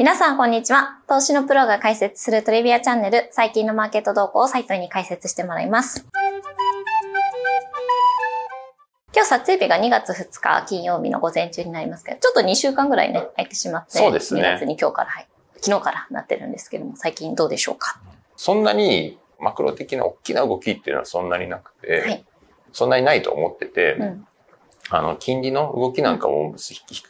皆さん、こんにちは。投資のプロが解説するトリビアチャンネル、最近のマーケット動向をサイトに解説してもらいます。今日撮影日が2月2日金曜日の午前中になりますけど、ちょっと2週間ぐらいね、空いてしまって、そうですね。2月に今日から、はい、昨日からなってるんですけども、最近どうでしょうか？そんなにマクロ的な大きな動きっていうのはそんなになくて、はい、そんなにないと思ってて、うん、あの、金利の動きなんかも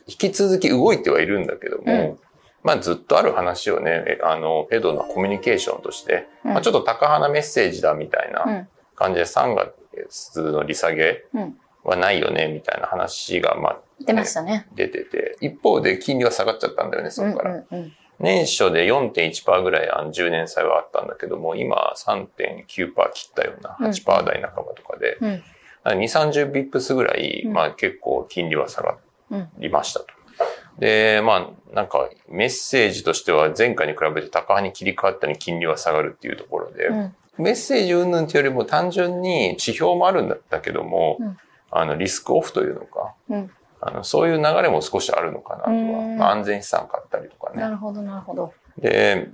引き続き動いてはいるんだけども、うんまあずっとある話をね、あの、ペドのコミュニケーションとして、うん、まあちょっと高派なメッセージだみたいな感じで3月の利下げはないよね、みたいな話が、まあ、出ましたね。出てて、一方で金利は下がっちゃったんだよね、そこから。うんうんうん。年初で4.1%ぐらいあの10年債はあったんだけども、今3.9%切ったような8%台半ばとかで、うん、2、30ビップスぐらい、まあ結構金利は下がりましたと。で、まあ、なんかメッセージとしては前回に比べて高派に切り替わったに金利は下がるっていうところで、うん、メッセージ云々というよりも単純に指標もあるんだったけども、うん、あの、リスクオフというのか、うん、あのそういう流れも少しあるのかなとは、まあ、安全資産買ったりとかね。なるほど、なるほど。で、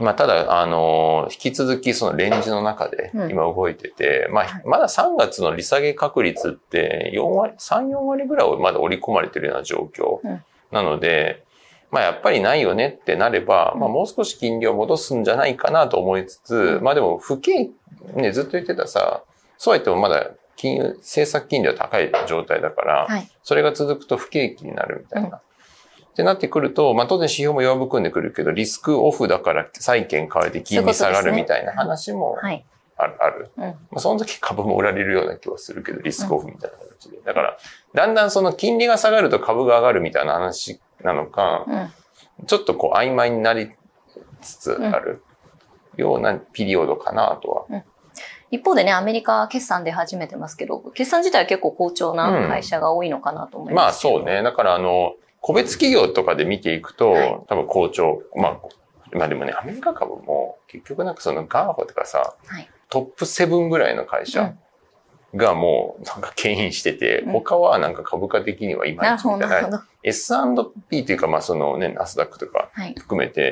まあ、ただ、あの、引き続きそのレンジの中で今動いてて、うん、まあ、まだ3月の利下げ確率って4割、3、4割ぐらいをまだ織り込まれてるような状況。うんなので、まあやっぱりないよねってなれば、まあもう少し金利を戻すんじゃないかなと思いつつ、まあでも不景、ね、ずっと言ってたさ、そうは言ってもまだ金融、政策金利は高い状態だから、はい、それが続くと不景気になるみたいな。うん、ってなってくると、まあ当然指標も弱含んでくるけど、リスクオフだから債券買われて金利下がるみたいな話もある。あるうん、まあ、その時株も売られるような気はするけど、リスクオフみたいな形で。だから、だんだんその金利が下がると株が上がるみたいな話なのか、うん、ちょっとこう曖昧になりつつあるようなピリオドかなとは。うん、一方でね、アメリカ決算で始めてますけど、決算自体は結構好調な会社が多いのかなと思います、うん、まあそうね。だからあの、個別企業とかで見ていくと、はい、多分好調。まあ、まあでもね、アメリカ株も結局なんかその GAFA とかさ、はい、トップ7ぐらいの会社がもうなんか牽引してて、うん、他はなんか株価的にはいまいちみたいな。S&P というかまあそのね、ナスダックとか含めて、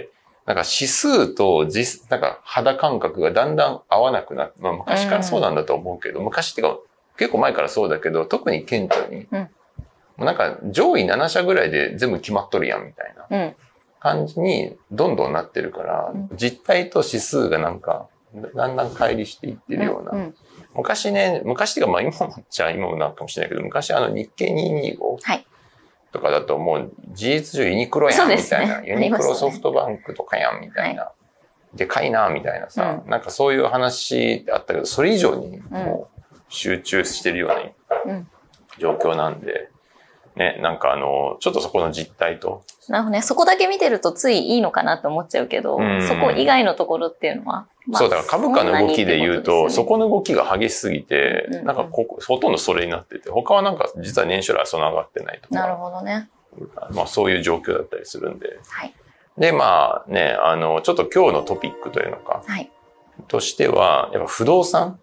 はい、なんか指数と実、なんか肌感覚がだんだん合わなくなって、まあ昔からそうなんだと思うけど、うん、昔っていうか結構前からそうだけど、特に顕著に、うん、なんか上位7社ぐらいで全部決まっとるやんみたいな感じにどんどんなってるから、実態と指数がなんかだんだん乖離していってるような。うんうん、昔ね、昔っていうかまあ今もじゃあ今もなるかもしれないけど、昔あの日経225とかだともう事実上ユニクロやんみたいな、ね、ユニクロソフトバンクとかやんみたいな。でかいなみたいなさ、うん、なんかそういう話あったけど、それ以上にもう集中してるような状況なんで、ね、なんかあの、ちょっとそこの実態と。なるほどね。そこだけ見てるとついいいのかなって思っちゃうけど、そこ以外のところっていうのは。まあ、そう、だから株価の動きで言うと、そ、ね,、この動きが激しすぎて、うんうん、なんかここ、ほとんどそれになってて、他はなんか実は年収はその上がってないとか。なるほどね。まあそういう状況だったりするんで。はい。で、まあね、あの、ちょっと今日のトピックというのか、はい。としては、やっぱ不動産？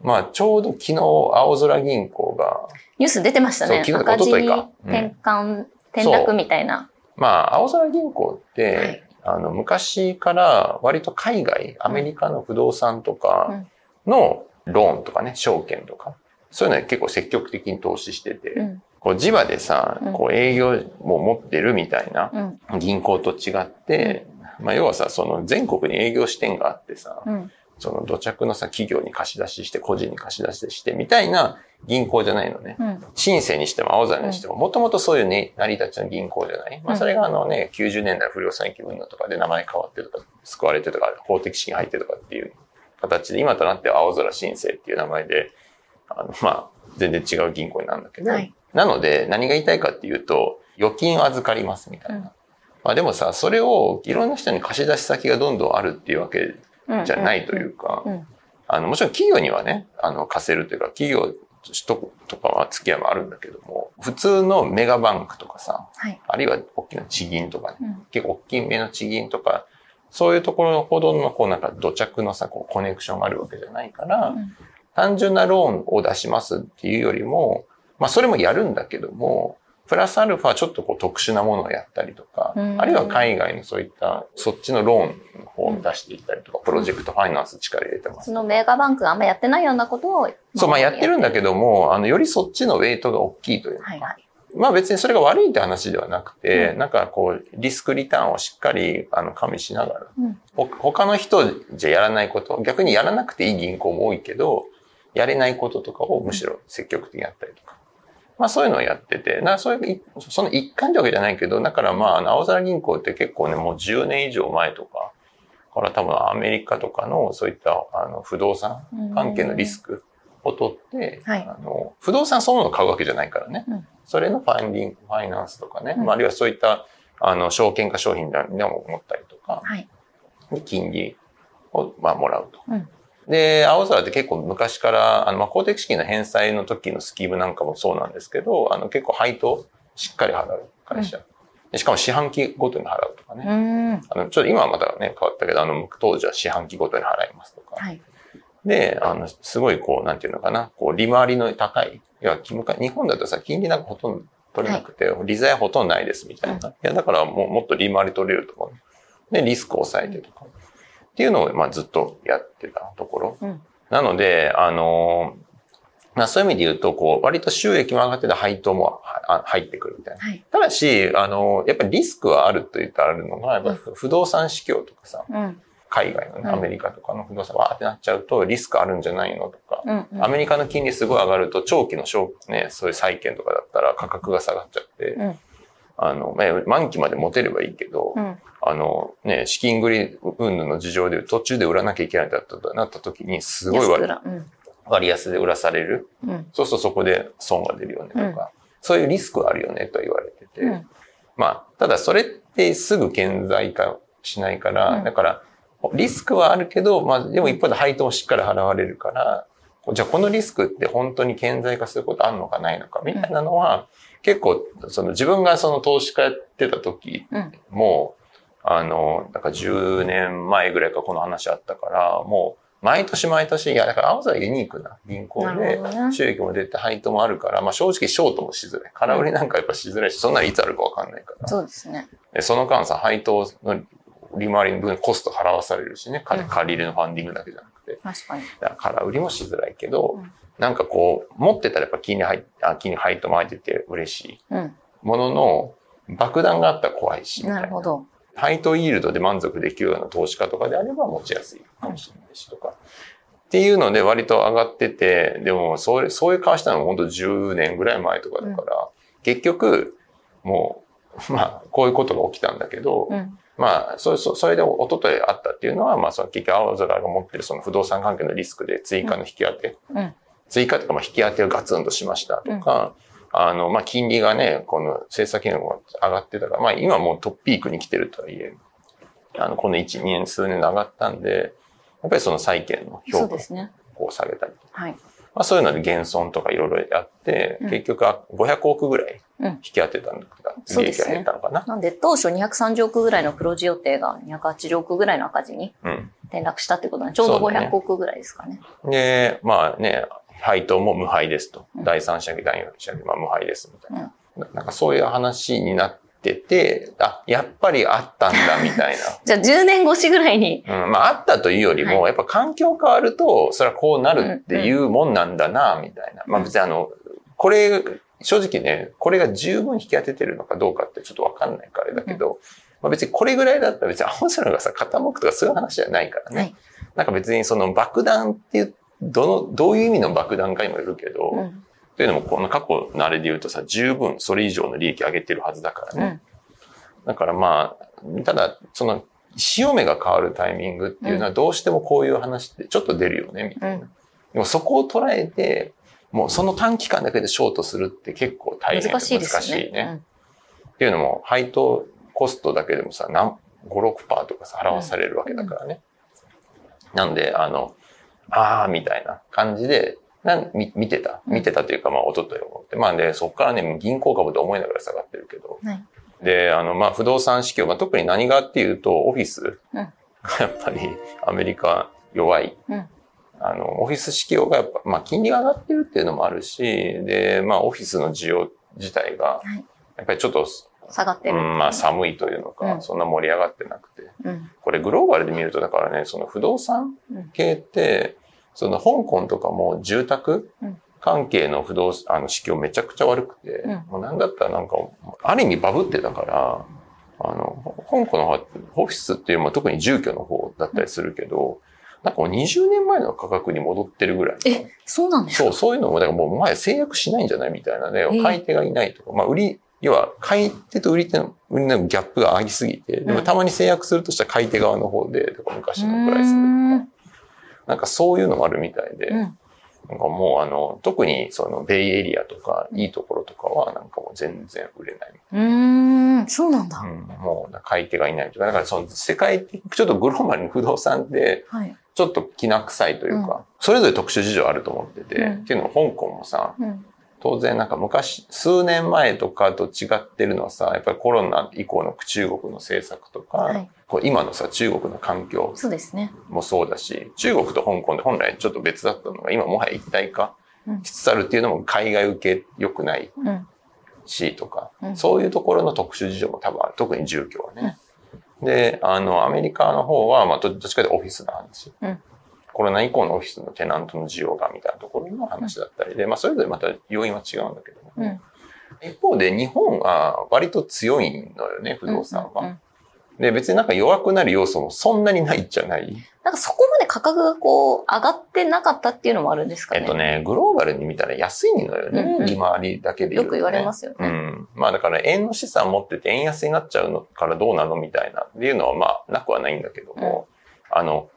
まあ、ちょうど昨日、青空銀行が。ニュース出てましたね。昨日、おとといか。転換、転落みたいな。まあ、青空銀行って、はい、あの、昔から割と海外、アメリカの不動産とかのローンとかね、証券とか、そういうのは結構積極的に投資してて、うん、こう地場でさ、こう営業も持ってるみたいな銀行と違って、まあ要はさ、その全国に営業支店があってさ、その土着のさ、企業に貸し出しして、個人に貸し出しして、みたいな銀行じゃないのね。うん、新生にしても青空にしても、もともとそういうね、成り立ちの銀行じゃない？まあそれがあのね、90年代不良債権運動とかで名前変わってとか、救われてとか、法的資金入ってとかっていう形で、今となっては青空新生っていう名前で、あの、まあ、全然違う銀行になるんだけど、はい、なので何が言いたいかっていうと、預金預かりますみたいな。うん、まあでもさ、それをいろんな人に貸し出し先がどんどんあるっていうわけじゃないというか、あの、もちろん企業にはね、あの、貸せるというか、企業とかは付き合いもあるんだけども、普通のメガバンクとかさ、はい、あるいは大きな地銀とかね、うん、結構大きめの地銀とか、そういうところほどの、こうなんか土着のさ、こうコネクションがあるわけじゃないから、うん、単純なローンを出しますっていうよりも、まあそれもやるんだけども、プラスアルファちょっとこう特殊なものをやったりとか、うんあるいは海外のそういった、そっちのローンの方を出していったりとか、プロジェクトファイナンス力入れてます。そのメガバンクがあんまやってないようなことを。そう、まあやってるんだけど。ども、あの、よりそっちのウェイトが大きいというか、はいはい。まあ別にそれが悪いって話ではなくて、うんなんかこう、リスクリターンをしっかり、あの、加味しながら、うんほ他の人じゃやらないこと、逆にやらなくていい銀行も多いけど、やれないこととかをむしろ積極的にやったりとか。まあそういうのをやってて、なそういう、その一環ってわけじゃないけど、だからまあ、青空銀行って結構ね、もう10年以上前とか、から多分アメリカとかのそういったあの不動産関係のリスクを取って、はいあの不動産そのものを買うわけじゃないからね。うんそれのファンディング、ファイナンスとかね、うんまあ、あるいはそういったあの証券化商品でも持ったりとか、はい。で金利を、まあ、もらうと。うんで、青空って結構昔から、あの、まあ、公的資金の返済の時のスキームなんかもそうなんですけど、あの、結構配当しっかり払う会社。でしかも四半期ごとに払うとかね。うん。あの、ちょっと今はまたね、変わったけど、あの、当時は四半期ごとに払いますとか。はい。で、あの、すごいこう、なんていうのかな、こう、利回りの高い。いや、日本だとさ、金利なんかほとんど取れなくて、利材ほとんどないですみたいな。いや、だからもうもっと利回り取れると思う。で、リスクを抑えてとか。っていうのを、まあ、ずっとやってたところ。うんなので、あのまあ、そういう意味で言うと、こう、割と収益も上がってて配当もはあ入ってくるみたいな。はい。ただし、あの、やっぱりリスクはあると言ったらあるのが、やっぱ不動産市況とかさ、うん。海外のね、うんアメリカとかの不動産わーってなっちゃうとリスクあるんじゃないのとか、うん。うんアメリカの金利すごい上がると長期の証ね、そういう債券とかだったら価格が下がっちゃって、うんあの、まあ満期まで持てればいいけど、うん。あのね、資金繰り云々の事情で途中で売らなきゃいけないんだったとなった時にすごい割。うん。割安で売らされる。うん。そうするとそこで損が出るよねとか、そういうリスクはあるよねと言われてて、うん。まあ、ただそれってすぐ顕在化しないから、うんだから、リスクはあるけど、まあ、でも一方で配当もしっかり払われるから、じゃあこのリスクって本当に顕在化することあるのかないのかみたいなのは、結構、その自分がその投資家やってた時うん。も、あの、なんか10年前ぐらいからこの話あったから、もう毎年毎年、いや、だから青空ユニークな銀行なで収益も出て配当もあるから、まあ正直ショートもしづらい。空売りなんかやっぱしづらいし、そんなのいつあるかわかんないから。そうですね。でその間さ、配当の利回りの分コスト払わされるしね、借り入れのファンディングだけじゃなくて。確かに。だから空売りもしづらいけど、うんなんかこう、持ってたらやっぱ金利入っあ金利配当も入ってて嬉しい。うん。ものの、爆弾があったら怖いし、ないるほど。配当イールドで満足できるような投資家とかであれば持ちやすいかもしれないしとか。っていうので割と上がってて、でもそれ、そういう顔したのも本当10年ぐらい前とかだから、結局、もう、まあ、こういうことが起きたんだけど、うん。まあ、そそそれで一昨日あったっていうのは、まあ、その結局青空が持ってるその不動産関係のリスクで追加の引き当て、うん。追加とか、まあ、引き当てをガツンとしましたとか、あの、まあ、金利がね、この政策金利が上がってたから、まあ、今もうトップピークに来てるとはいえ、あの、この1、2年、数年で上がったんで、やっぱりその債券のそ評価うですね。を下げたりとか、はい。まあ、そういうので減損とかいろいろやって、うん結局は500億ぐらいうん引き当てたんだけど、利益がそうですね減ったのかな。なんで、当初230億ぐらいの黒字予定が280億ぐらいの赤字にうん。転落したってことで、ちょうどそうだね500億ぐらいですかね。で、まあね、配当も無配ですと。うん第三者期、第四者期、まあ無配ですみたいな。ななんかそういう話になってて、あ、やっぱりあったんだみたい じゃあ10年越しぐらいに、な。うん、まああったというよりも、はやっぱ環境変わると、それはこうなるっていうもんなんだな、みたいな。まあ別にあの、これ、正直ね、これが十分引き当ててるのかどうかってちょっとわかんないからあれだけど、まあ別にこれぐらいだったら別に青空がさ、傾くとかそういう話じゃないからね。はいなんか別にその爆弾っていう、どの、どういう意味の爆弾かにもよるけど、うん。というのも、この過去のあれで言うとさ、十分それ以上の利益上げてるはずだからね。うん。だからまあ、ただ、その、潮目が変わるタイミングっていうのはどうしてもこういう話ってちょっと出るよね、みたいな。うんでもそこを捉えて、もうその短期間だけでショートするって結構大変難しいです難しね。いね。っていうのも、配当コストだけでもさ、何、5、6%とかさ、払わされるわけだからね。なんで、あの、あーみたいな感じで、なん見見てた。うん見てたというか、まあ、一昨日思って。まあ、で、そこからね、銀行株と思いながら下がってるけど。はいで、あの、まあ、不動産市況、まあ、特に何がっていうと、オフィスうんが やっぱりアメリカ弱い。うんあの、オフィス市況がやっぱ、まあ、金利が上がってるっていうのもあるし、で、まあ、オフィスの需要自体が、はいやっぱりちょっと、下がってる。うん、まあ寒いというのか、うんそんな盛り上がってなくて。うん。これグローバルで見ると、だからね、その不動産系って、その香港とかも住宅うん。関係の不動産、あの、市況めちゃくちゃ悪くて、うん。もうなんだったらなんか、ある意味バブってたから、あの、香港の方はオフィスっていうのは特に住居の方だったりするけど、なんかもう20年前の価格に戻ってるぐらい。え、そうなんですか？そう、そういうのも、だからもう前制約しないんじゃないみたいなね、え買い手がいないとか、まあ売り、要は買い手と売り手の売りのギャップがありすぎて、でもたまに制約するとしたら買い手側の方で、とか昔のプライスでとか、なんかそういうのもあるみたいで、うん。なんかもうあの、特にそのベイエリアとかいいところとかはなんかもう全然売れない。うーん、そうなんだ。うん、もう買い手がいないとか、だからその世界的、ちょっとグローバルに不動産ってはい。ちょっときな臭いというか、それぞれ特殊事情あると思ってて、うんっていうのも香港もさ、うん。当然なんか昔、数年前とかと違ってるのはさ、やっぱりコロナ以降の中国の政策とか、はい。こう今のさ、中国の環境。もそうだし、中国と香港で本来ちょっと別だったのが、今もはや一体化うんしつつあるっていうのも海外受け良くないうん。しとか、うんそういうところの特殊事情も多分ある、特に住居はね。で、あの、アメリカの方は、まあ、どどっちかというとオフィスの話。うんコロナ以降のオフィスのテナントの需要がみたいなところの話だったりで、まあ、それぞれまた要因は違うんだけども、うん。一方で日本は割と強いのよね、不動産は。うんうんで、別になんか弱くなる要素もそんなにないじゃない？なんかそこまで価格がこう上がってなかったっていうのもあるんですかね。えっとね、グローバルに見たら安いのよね、うんうん利回りだけでね。よく言われますよねうん。まあだから円の資産持ってて円安になっちゃうのからどうなのみたいなっていうのはまあなくはないんだけども、あの、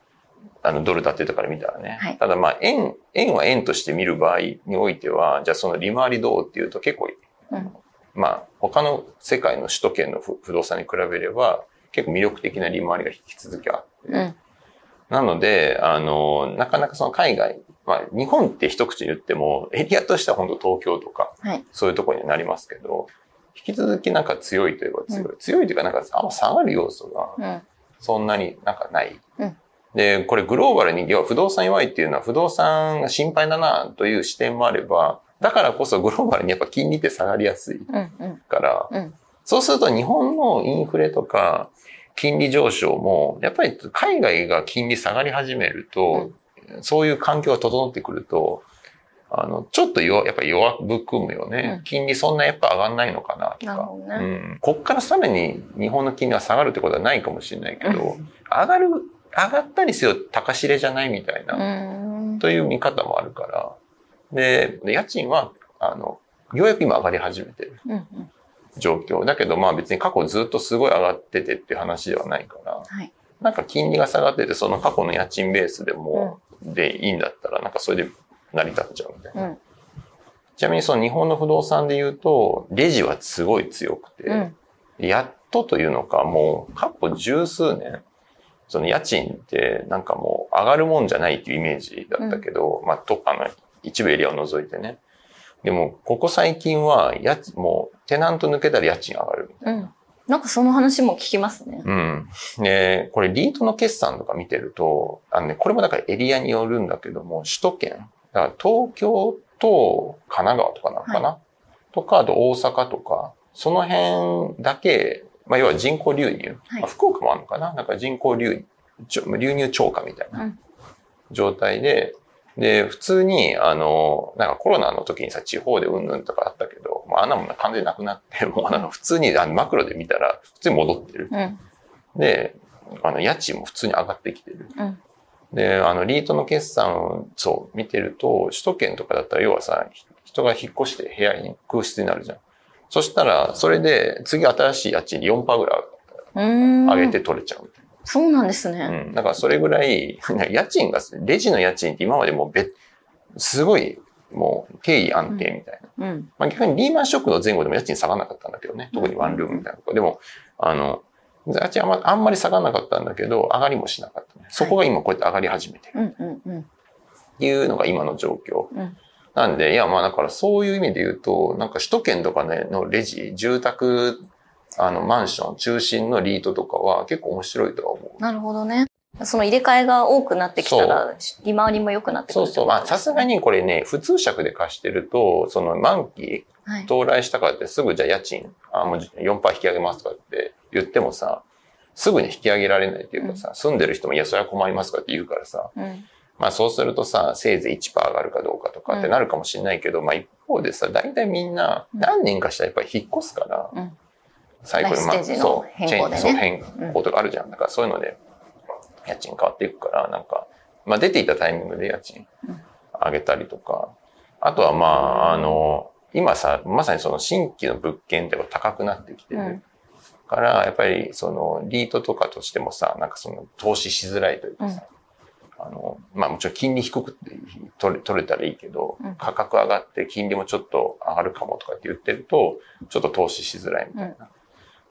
あのドル建てとかで見たらね。はいただまあ円、円は円として見る場合においては、じゃあその利回りどうっていうと結構、うんまあ他の世界の首都圏の不不動産に比べれば結構魅力的な利回りが引き続きあって、うん。なので、あの、なかなかその海外、まあ日本って一口に言ってもエリアとしては本当東京とか、はい。そういうところにはなりますけど、引き続きなんか強いといえば強い。強いというかなんかあんま下がる要素がうん。そんなになんかない。うんで、これグローバルに、要は不動産弱いっていうのは不動産が心配だなという視点もあれば、だからこそグローバルにやっぱ金利って下がりやすいうん。うん。から、うん。そうすると日本のインフレとか金利上昇も、やっぱり海外が金利下がり始めると、そういう環境が整ってくると、あの、ちょっと弱、やっぱり弱含むよね。うん金利そんなやっぱ上がんないのかなとか。ね。うん。こっからさらに日本の金利が下がるってことはないかもしれないけど、うん上がる、上がったりせよ高しれじゃないみたいな。という見方もあるから。で、で家賃は、あの、ようやく今上がり始めてる。うん。うん。状況。だけどまあ別に過去ずっとすごい上がっててっていう話ではないから、はい。なんか金利が下がっててその過去の家賃ベースでも、でいいんだったらなんかそれで成り立っちゃうみたいな。うん。ちなみにその日本の不動産で言うと、レジはすごい強くて、うん。やっとというのかもう過去十数年、その家賃ってなんかもう上がるもんじゃないっていうイメージだったけど、まあと、あの、一部エリアを除いてね。でも、ここ最近は、家賃、もう、テナント抜けたら家賃上がるみたいなうん。なんかその話も聞きますね。うん。で、これリートの決算とか見てると、あのね、これもだからエリアによるんだけども、首都圏、だから東京と神奈川とかなのかな、とか、あと大阪とか、その辺だけ、まあ要は人口流入、はいまあ福岡もあるのかな？なんか人口流入、流入超過みたいなうん状態で、で、普通に、あの、なんかコロナの時にさ、地方でうんぬんとかあったけど、まあ、あんなもん完全になくなって、もうなんか普通にあのマクロで見たら、普通に戻ってる。うん。で、あの、家賃も普通に上がってきてる。うん。で、あの、リートの決算を、そう、見てると、首都圏とかだったら、要はさ、ひ人が引っ越して部屋に空室になるじゃん。そしたら、それで、次新しい家賃4%ぐら。い上げて取れちゃうそうなんですな。ね。うん。だからそれぐらい、家賃が、レジの家賃って今までもう別、すごい、もう、定位安定みたいな。うん。まあ逆にリーマンショックの前後でも家賃下がらなかったんだけどね。特にワンルームみたいなとこ。でも、あの、家賃あんまあんまり下がらなかったんだけど、上がりもしなかったね。そこが今こうやって上がり始めてるうん。うん。うん。っていうのが今の状況。うんなんで、いや、まあだからそういう意味で言うと、なんか首都圏とかね、のレジ、住宅、あの、マンション中心のリートとかは結構面白いとは思う。なるほどね。その入れ替えが多くなってきたら、利回りも良くなってくるそうそう。まあ、さすがにこれね、普通借で貸してると、その満期到来したからってすぐじゃあ家賃、あ、もう4%引き上げますとかって言ってもさ、すぐに引き上げられないっていうかさ、うん、住んでる人も、いや、それは困りますかって言うからさ、うん、まあそうするとさ、せいぜい1%上がるかどうかとかってなるかもしれないけど、うん、まあ一方でさ、大体みんな何年かしたらやっぱり引っ越すから、最後にまあ、そう、チェン、そう、変更とかあるじゃん。だからそういうので、家賃変わっていくから、なんか、まあ出ていたタイミングで家賃上げたりとか、あとはまあ、あの、今さ、まさにその新規の物件って高くなってきてる。から、やっぱりそのリートとかとしてもさ、なんかその投資しづらいというかさ、うん、あの、まあもちろん金利低くて取れ取れたらいいけど、うん、価格上がって金利もちょっと上がるかもとかって言ってると、ちょっと投資しづらいみたいな。うん、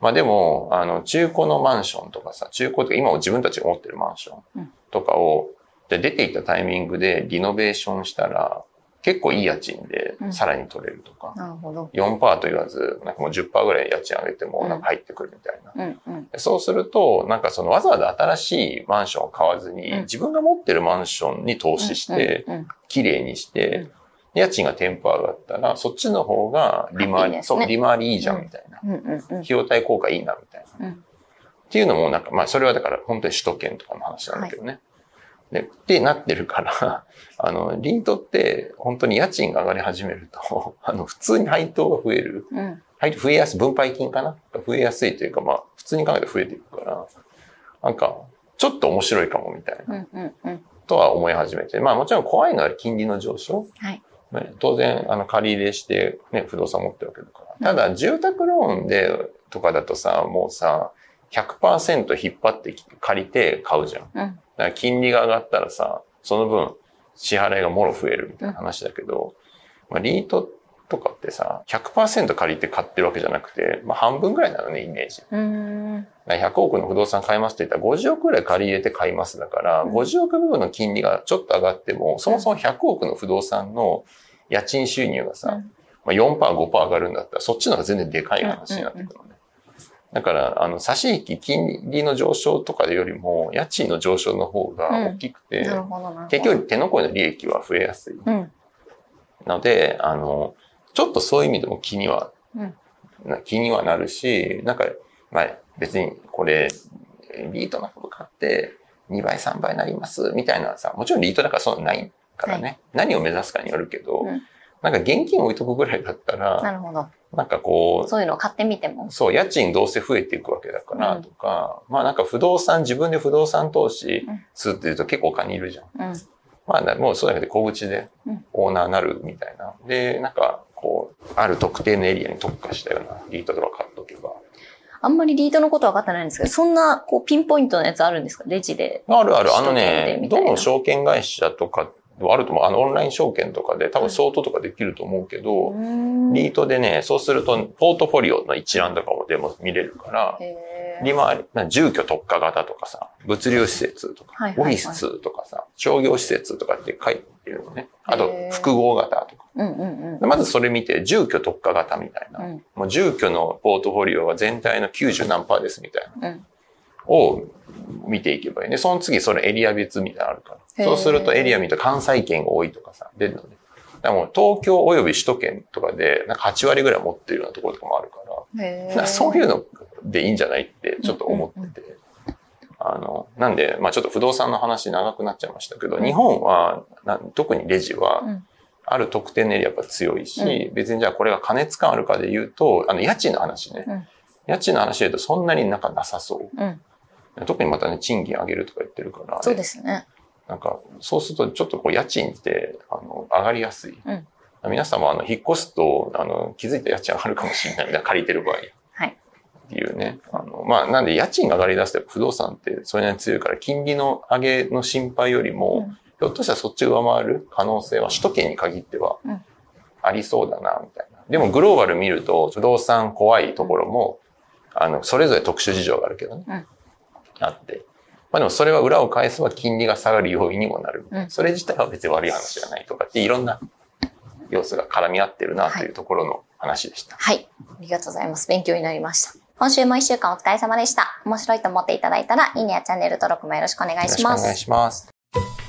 まあでも、あの、中古のマンションとかさ、中古とか今自分たちが持ってるマンションとかを、で出ていたタイミングでリノベーションしたら、結構いい家賃でさらに取れるとか、うん、なるほど。4%と言わず、なんかもう10%ぐらい家賃上げてもなんか入ってくるみたいな。うんうん。うん、そうすると、なんかそのわざわざ新しいマンションを買わずに、うん、自分が持ってるマンションに投資して、綺麗にして、家賃がテンポ上がったら、そっちの方が利回り、ね、そう、利回りいいじゃんみたいな。費用対効果いいなみたいな。っていうのもなんか、まあそれはだから本当に首都圏とかの話なんだけどね。はいで、ってなってるから、あの、リートって本当に家賃が上がり始めると、あの、普通に配当が増える。うん、配当増えやすい、分配金かな？増えやすいというか、まあ、普通に考えて増えていくから、なんか、ちょっと面白いかもみたいな、とは思い始めて。まあもちろん怖いのは金利の上昇。はい。当然、あの、借り入れして、ね、不動産持ってるわけだから。ただ、住宅ローンで、とかだとさ、もうさ、100%引っ張って借りて買うじゃん。うんだから金利が上がったらさ、その分支払いがもろ増えるみたいな話だけど、まあ、リートとかってさ、100%借りて買ってるわけじゃなくて、まあ半分ぐらいなのね、イメージ。うん100億の不動産買いますって言ったら50億ぐらい借り入れて買いますだから、うん、50億部分の金利がちょっと上がっても、そもそも100億の不動産の家賃収入がさ、うん、まあ4%、5%上がるんだったら、そっちの方が全然でかい話になってくるのね。だから、あの、差し引き金利の上昇とかよりも、家賃の上昇の方が大きくて、うん、結局手残りの利益は増えやすい。うん、ので、あの、ちょっとそういう意味でも気には、うん、気にはなるし、なんか、まあ、別にこれ、リートの株買って2倍3倍になりますみたいなさ、もちろんリートだからそうないからね、はい、何を目指すかによるけど、なんか現金置いとくぐらいだったら、なるほど。なんかこう。そういうのを買ってみても。そう、家賃どうせ増えていくわけだからとか、うん、まあなんか不動産、自分で不動産投資するっていうと結構お金いるじゃん。うん、まあもうそうだけど小口でオーナーになるみたいな。で、なんかこう、ある特定のエリアに特化したようなリートとか買っとけば。あんまりリートのこと分かってないんですけど、そんなこうピンポイントのやつあるんですか？レジで。あるある。あのね、どの証券会社とかあると思う。あの、オンライン証券とかで多分相当とかできると思うけど、うん、リートでね、そうすると、ポートフォリオの一覧とかもでも見れるから、利回り、住居特化型とかさ、物流施設とか、はいはいはい、オフィスとかさ、商業施設とかって書いてるのね。あと、複合型とか。うんうんうん、まずそれ見て、住居特化型みたいな。うん、もう住居のポートフォリオは全体の90何パーですみたいな。うんを見ていけばいいね。その次、それエリア別みたいなのあるから。そうするとエリア見ると関西圏が多いとかさ、出るのね。でも東京及び首都圏とかで、なんか8割ぐらい持ってるようなところとかもあるから、そういうのでいいんじゃないってちょっと思ってて。あの、なんで、まあちょっと不動産の話長くなっちゃいましたけど、日本は、特にレジは、ある特定のエリアが強いし、別にじゃあこれが加熱感あるかで言うと、あの、家賃の話ね。家賃の話で言うとそんなになんかなさそう。特にまたね、賃金上げるとか言ってるから、ね、そうですね。なんか、そうするとちょっとこう家賃って、あの、上がりやすい。うん、皆さんもあの、引っ越すと、あの、気づいた家賃上がるかもしれないみたいな、借りてる場合。はい。っていうね。あの、まあ、なんで家賃が上がり出して不動産ってそれなりに強いから、金利の上げの心配よりも、うん、ひょっとしたらそっち上回る可能性は首都圏に限ってはありそうだな、みたいな。でもグローバル見ると、不動産怖いところも、あの、それぞれ特殊事情があるけどね。うんあって。まあでもそれは裏を返せば金利が下がる要因にもなる。うん、それ自体は別に悪い話じゃないとかっていろんな要素が絡み合ってるなというところの話でした。はい。ありがとうございます。勉強になりました。今週も一週間お疲れ様でした。面白いと思っていただいたら、いいねやチャンネル登録もよろしくお願いします。よろしくお願いします。